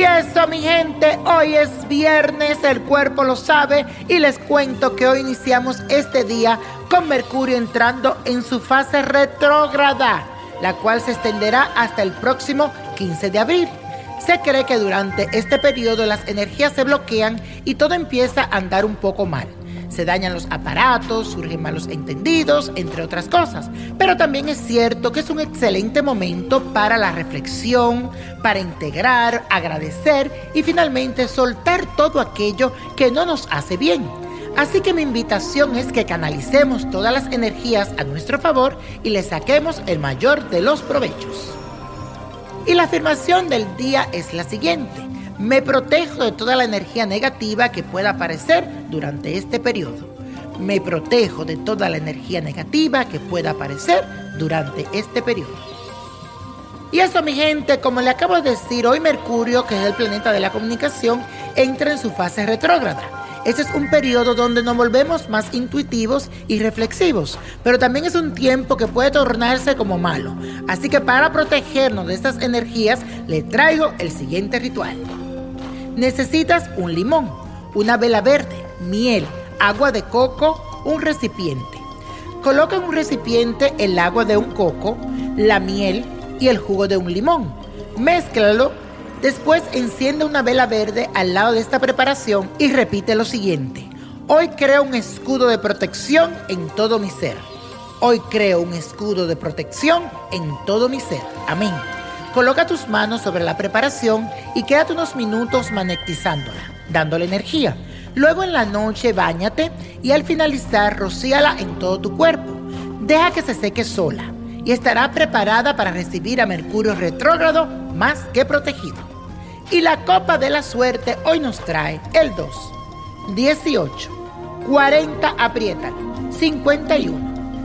Y eso, mi gente, hoy es viernes, el cuerpo lo sabe y les cuento que hoy iniciamos este día con Mercurio entrando en su fase retrógrada, la cual se extenderá hasta el próximo 15 de abril. Se cree que durante este periodo las energías se bloquean y todo empieza a andar un poco mal se dañan los aparatos, surgen malos entendidos, entre otras cosas. Pero también es cierto que es un excelente momento para la reflexión, para integrar, agradecer y finalmente soltar todo aquello que no nos hace bien. Así que mi invitación es que canalicemos todas las energías a nuestro favor y le saquemos el mayor de los provechos. Y la afirmación del día es la siguiente. Me protejo de toda la energía negativa que pueda aparecer durante este periodo. Me protejo de toda la energía negativa que pueda aparecer durante este periodo. Y eso, mi gente, como le acabo de decir, hoy Mercurio, que es el planeta de la comunicación, entra en su fase retrógrada. Este es un periodo donde nos volvemos más intuitivos y reflexivos, pero también es un tiempo que puede tornarse como malo. Así que para protegernos de estas energías, le traigo el siguiente ritual. Necesitas un limón, una vela verde, miel, agua de coco, un recipiente. Coloca en un recipiente el agua de un coco, la miel y el jugo de un limón. Mézclalo. Después enciende una vela verde al lado de esta preparación y repite lo siguiente. Hoy creo un escudo de protección en todo mi ser. Hoy creo un escudo de protección en todo mi ser. Amén. Coloca tus manos sobre la preparación y quédate unos minutos magnetizándola, dándole energía. Luego en la noche bañate y al finalizar rocíala en todo tu cuerpo. Deja que se seque sola y estará preparada para recibir a Mercurio retrógrado más que protegido. Y la copa de la suerte hoy nos trae el 2, 18, 40 apriétalo, 51.